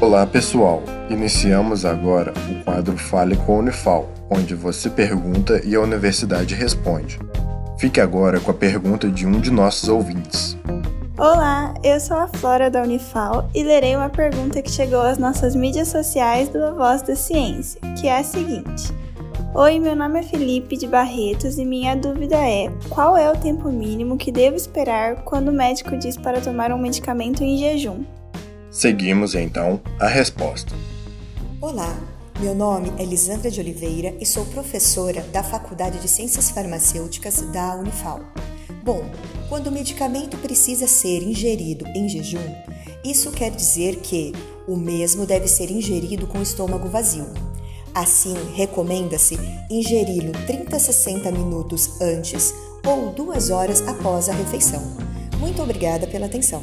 Olá pessoal, iniciamos agora o quadro Fale com a Unifal, onde você pergunta e a universidade responde. Fique agora com a pergunta de um de nossos ouvintes. Olá, eu sou a Flora da Unifal e lerei uma pergunta que chegou às nossas mídias sociais do A Voz da Ciência, que é a seguinte. Oi, meu nome é Felipe de Barretos e minha dúvida é: qual é o tempo mínimo que devo esperar quando o médico diz para tomar um medicamento em jejum? Seguimos então a resposta. Olá, meu nome é Lisandra de Oliveira e sou professora da Faculdade de Ciências Farmacêuticas da Unifal. Bom, quando o medicamento precisa ser ingerido em jejum, isso quer dizer que o mesmo deve ser ingerido com o estômago vazio. Assim, recomenda-se ingeri-lo 30 a 60 minutos antes ou duas horas após a refeição. Muito obrigada pela atenção.